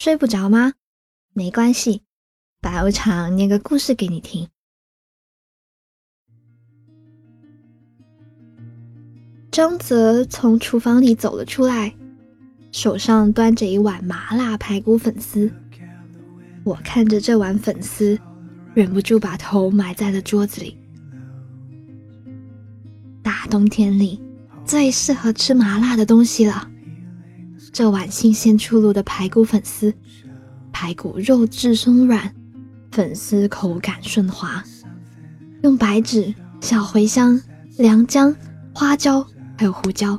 睡不着吗？没关系，白无常念个故事给你听。张泽从厨房里走了出来，手上端着一碗麻辣排骨粉丝。我看着这碗粉丝，忍不住把头埋在了桌子里。大冬天里，最适合吃麻辣的东西了。这碗新鲜出炉的排骨粉丝，排骨肉质松软，粉丝口感顺滑，用白芷、小茴香、良姜、花椒。还有胡椒，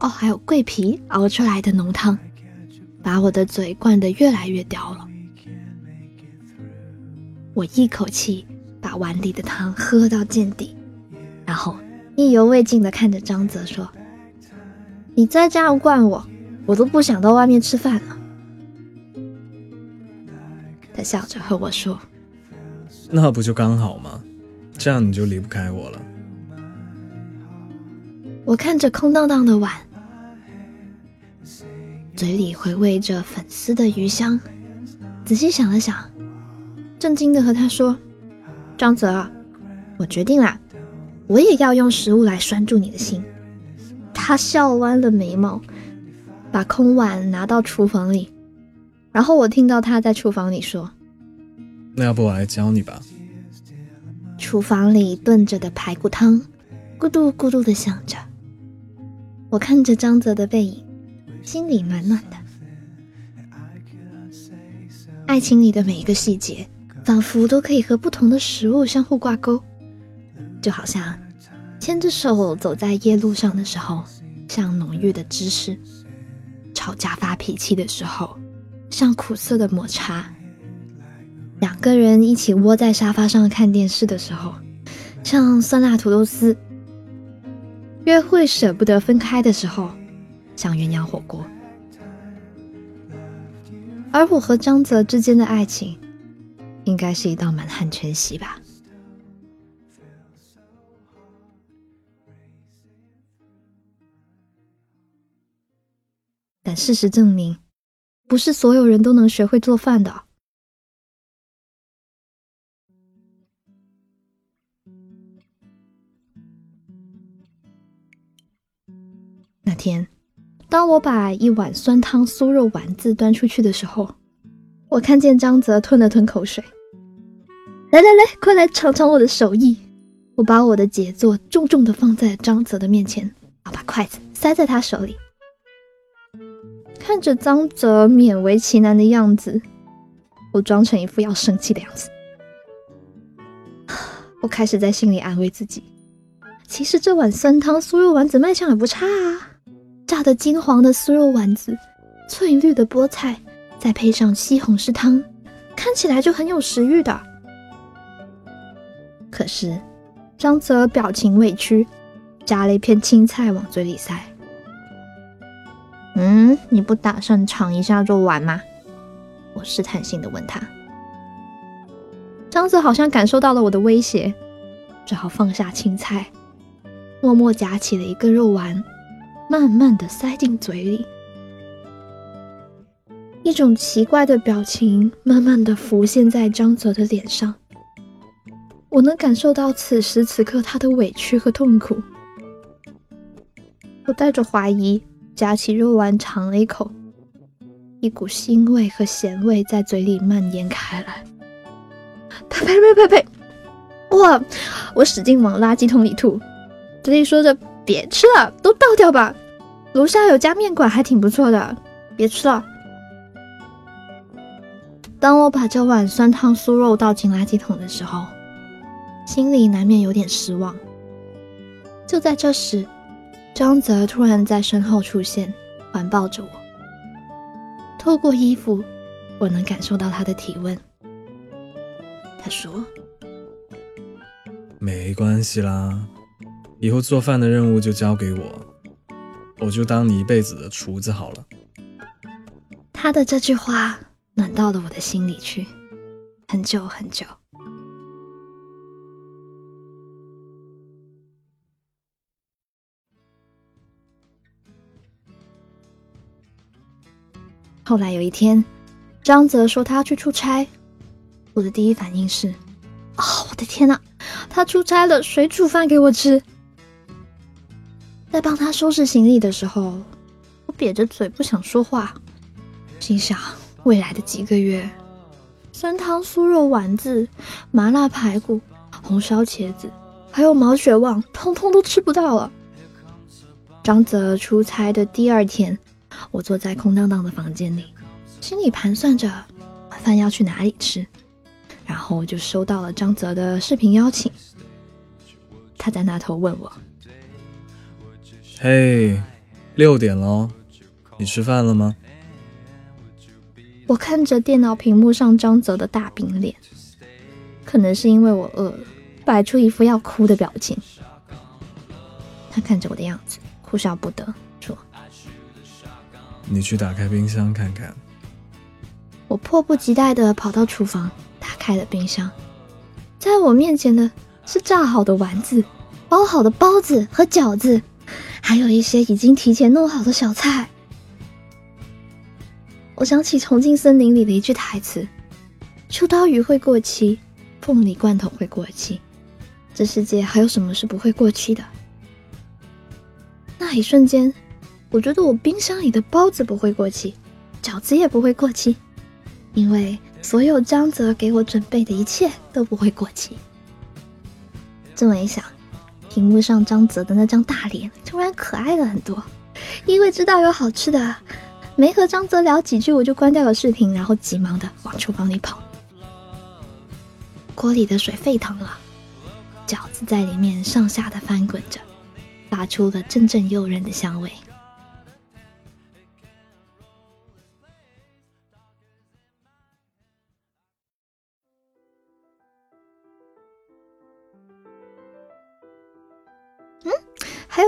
哦，还有桂皮熬出来的浓汤，把我的嘴灌得越来越刁了。我一口气把碗里的汤喝到见底，然后意犹未尽地看着张泽说：“你再这样灌我，我都不想到外面吃饭了。”他笑着和我说：“那不就刚好吗？这样你就离不开我了。”我看着空荡荡的碗，嘴里回味着粉丝的余香，仔细想了想，震惊的和他说：“张泽，我决定啦，我也要用食物来拴住你的心。”他笑弯了眉毛，把空碗拿到厨房里，然后我听到他在厨房里说：“那要不我来教你吧。”厨房里炖着的排骨汤，咕嘟咕嘟的响着。我看着张泽的背影，心里暖暖的。爱情里的每一个细节，仿佛都可以和不同的食物相互挂钩，就好像牵着手走在夜路上的时候，像浓郁的芝士；吵架发脾气的时候，像苦涩的抹茶；两个人一起窝在沙发上看电视的时候，像酸辣土豆丝。约会舍不得分开的时候，像鸳鸯火锅；而我和张泽之间的爱情，应该是一道满汉全席吧。但事实证明，不是所有人都能学会做饭的。那天，当我把一碗酸汤酥肉丸子端出去的时候，我看见张泽吞了吞口水。来来来，快来尝尝我的手艺！我把我的杰作重重的放在张泽的面前，我把筷子塞在他手里。看着张泽勉为其难的样子，我装成一副要生气的样子。我开始在心里安慰自己，其实这碗酸汤酥肉丸子卖相也不差啊。炸得金黄的酥肉丸子，翠绿的菠菜，再配上西红柿汤，看起来就很有食欲的。可是张泽表情委屈，夹了一片青菜往嘴里塞。嗯，你不打算尝一下肉丸吗？我试探性的问他。张泽好像感受到了我的威胁，只好放下青菜，默默夹起了一个肉丸。慢慢的塞进嘴里，一种奇怪的表情慢慢的浮现在张泽的脸上。我能感受到此时此刻他的委屈和痛苦。我带着怀疑夹起肉丸尝了一口，一股腥味和咸味在嘴里蔓延开来。呸呸呸呸呸！哇！我使劲往垃圾桶里吐，嘴里说着。别吃了，都倒掉吧。楼下有家面馆，还挺不错的。别吃了。当我把这碗酸汤酥肉倒进垃圾桶的时候，心里难免有点失望。就在这时，张泽突然在身后出现，环抱着我。透过衣服，我能感受到他的体温。他说：“没关系啦。”以后做饭的任务就交给我，我就当你一辈子的厨子好了。他的这句话暖到了我的心里去，很久很久。后来有一天，张泽说他要去出差，我的第一反应是：啊，我的天哪，他出差了，谁煮饭给我吃？在帮他收拾行李的时候，我瘪着嘴不想说话，心想未来的几个月，酸汤酥肉丸子、麻辣排骨、红烧茄子，还有毛血旺，通通都吃不到了。张泽出差的第二天，我坐在空荡荡的房间里。心里盘算着晚饭要去哪里吃，然后就收到了张泽的视频邀请。他在那头问我：“嘿，六点喽，你吃饭了吗？”我看着电脑屏幕上张泽的大饼脸，可能是因为我饿了，摆出一副要哭的表情。他看着我的样子，哭笑不得，说：“你去打开冰箱看看。”我迫不及待地跑到厨房，打开了冰箱，在我面前的是炸好的丸子、包好的包子和饺子，还有一些已经提前弄好的小菜。我想起《重庆森林》里的一句台词：“秋刀鱼会过期，凤梨罐头会过期，这世界还有什么是不会过期的？”那一瞬间，我觉得我冰箱里的包子不会过期，饺子也不会过期。因为所有张泽给我准备的一切都不会过期。这么一想，屏幕上张泽的那张大脸突然可爱了很多。因为知道有好吃的，没和张泽聊几句，我就关掉了视频，然后急忙的往厨房里跑。锅里的水沸腾了，饺子在里面上下的翻滚着，发出了阵阵诱人的香味。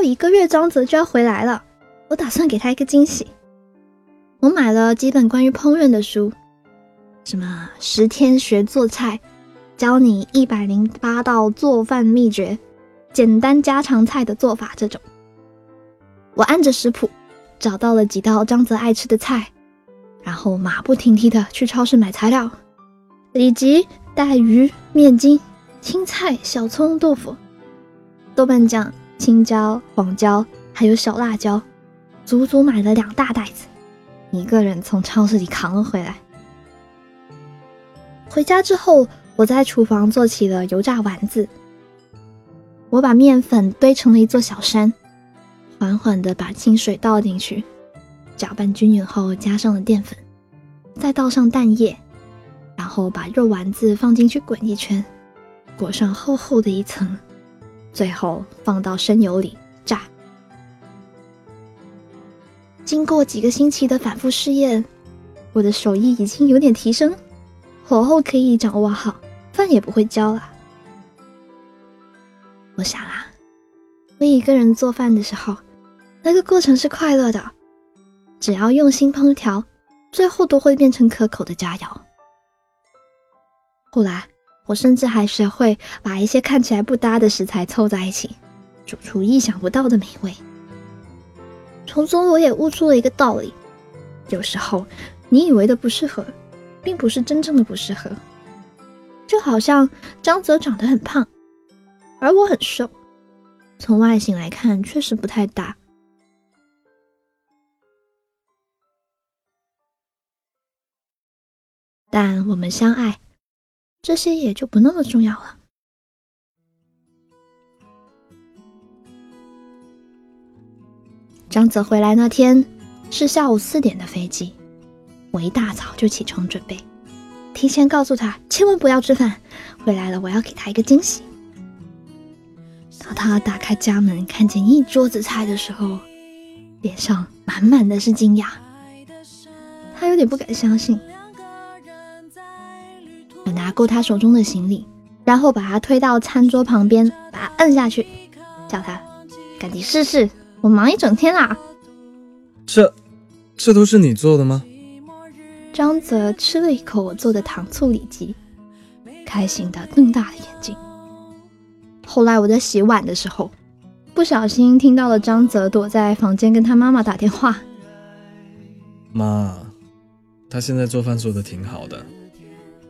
一个月，张泽就要回来了。我打算给他一个惊喜。我买了几本关于烹饪的书，什么十天学做菜，教你一百零八道做饭秘诀，简单家常菜的做法这种。我按着食谱找到了几道张泽爱吃的菜，然后马不停蹄的去超市买材料：里脊、带鱼、面筋、青菜、小葱、豆腐、豆瓣酱。青椒、黄椒，还有小辣椒，足足买了两大袋子，一个人从超市里扛了回来。回家之后，我在厨房做起了油炸丸子。我把面粉堆成了一座小山，缓缓地把清水倒进去，搅拌均匀后，加上了淀粉，再倒上蛋液，然后把肉丸子放进去滚一圈，裹上厚厚的一层。最后放到生油里炸。经过几个星期的反复试验，我的手艺已经有点提升，火候可以掌握好，饭也不会焦了。我想啊，我一个人做饭的时候，那个过程是快乐的，只要用心烹调，最后都会变成可口的佳肴。后来。我甚至还学会把一些看起来不搭的食材凑在一起，煮出意想不到的美味。从中我也悟出了一个道理：有时候你以为的不适合，并不是真正的不适合。就好像张泽长得很胖，而我很瘦，从外形来看确实不太搭。但我们相爱。这些也就不那么重要了。张泽回来那天是下午四点的飞机，我一大早就起床准备，提前告诉他千万不要吃饭，回来了我要给他一个惊喜。当他打开家门看见一桌子菜的时候，脸上满满的是惊讶，他有点不敢相信。我拿过他手中的行李，然后把他推到餐桌旁边，把他摁下去，叫他赶紧试试。我忙一整天啦。这，这都是你做的吗？张泽吃了一口我做的糖醋里脊，开心的瞪大了眼睛。后来我在洗碗的时候，不小心听到了张泽躲在房间跟他妈妈打电话。妈，他现在做饭做的挺好的，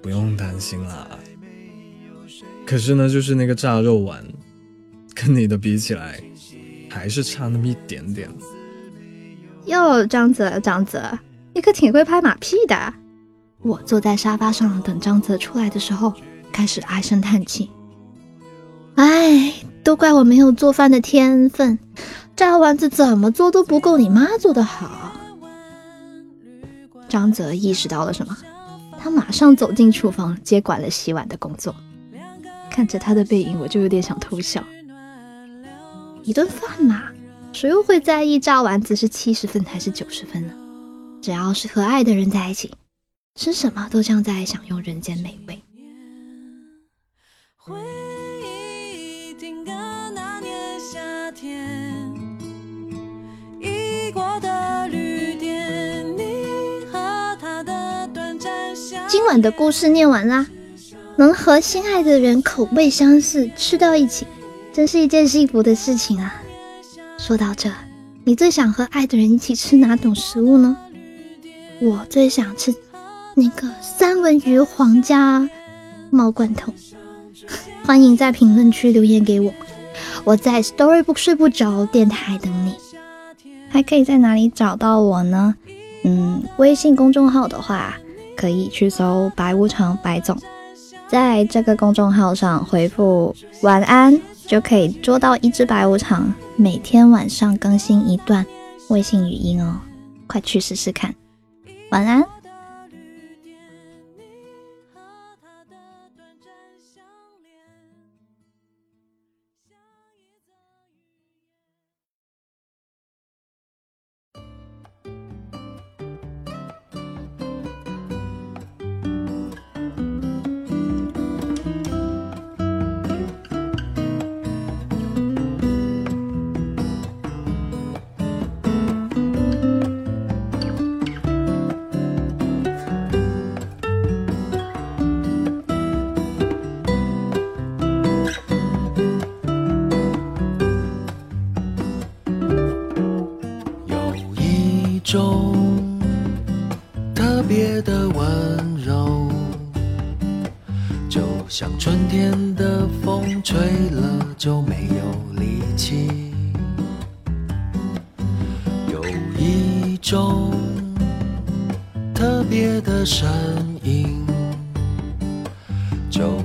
不用担心啦。可是呢，就是那个炸肉丸，跟你的比起来，还是差那么一点点。哟，张泽，张泽，你可挺会拍马屁的。我坐在沙发上等张泽出来的时候，开始唉声叹气。哎，都怪我没有做饭的天分，炸丸子怎么做都不够你妈做的好。张泽意识到了什么，他马上走进厨房接管了洗碗的工作。看着他的背影，我就有点想偷笑。一顿饭嘛，谁又会在意炸丸子是七十分还是九十分呢？只要是和爱的人在一起，吃什么都像在享用人间美味。回忆定格那年夏天晚的故事念完啦。能和心爱的人口味相似吃到一起，真是一件幸福的事情啊！说到这，你最想和爱的人一起吃哪种食物呢？我最想吃那个三文鱼皇家猫罐头。欢迎在评论区留言给我，我在 Storybook 睡不着电台等你。还可以在哪里找到我呢？嗯，微信公众号的话，可以去搜“白无常白总”。在这个公众号上回复“晚安”，就可以捉到一只白无常，每天晚上更新一段微信语音哦，快去试试看。晚安。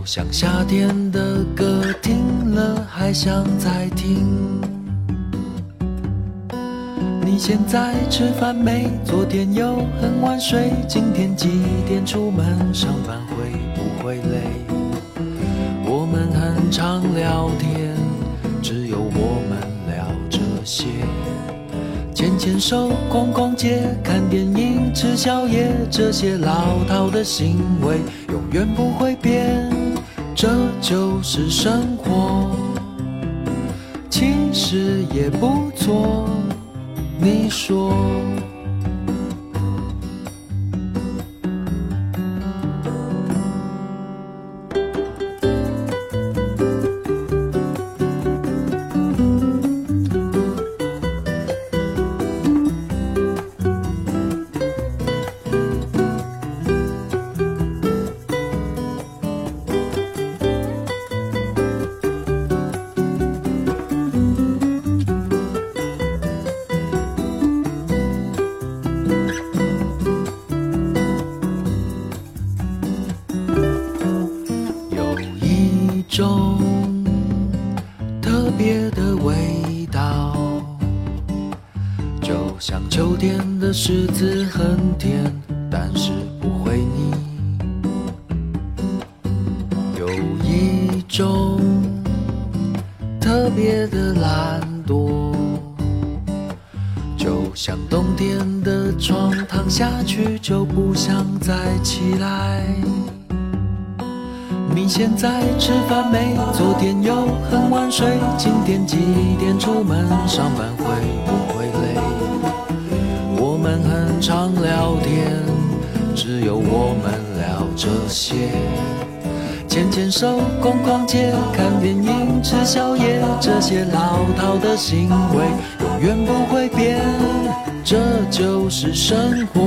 像夏天的歌，听了还想再听。你现在吃饭没？昨天又很晚睡，今天几点出门？上班会不会累？我们很常聊天，只有我们聊这些。牵牵手，逛逛街，看电影，吃宵夜，这些老套的行为永远不会变。这就是生活，其实也不错。你说？柿子很甜，但是不会腻。有一种特别的懒惰，就像冬天的床，躺下去就不想再起来。你现在吃饭没？昨天又很晚睡，今天几点出门？上班回聊天，只有我们聊这些。牵牵手，逛逛街，看电影，吃宵夜，这些老套的行为永远不会变。这就是生活，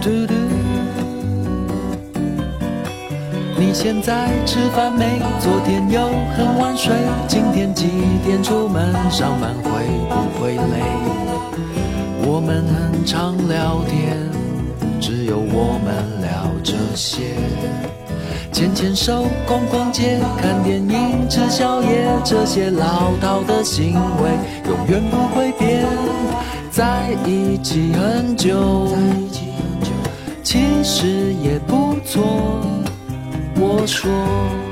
嘟嘟。你现在吃饭没？昨天又很晚睡，今天几点出门？上班会不会累？我们很常聊天，只有我们聊这些。牵牵手，逛逛街，看电影，吃宵夜，这些老套的行为永远不会变。在一起很久，其实也不错。我说。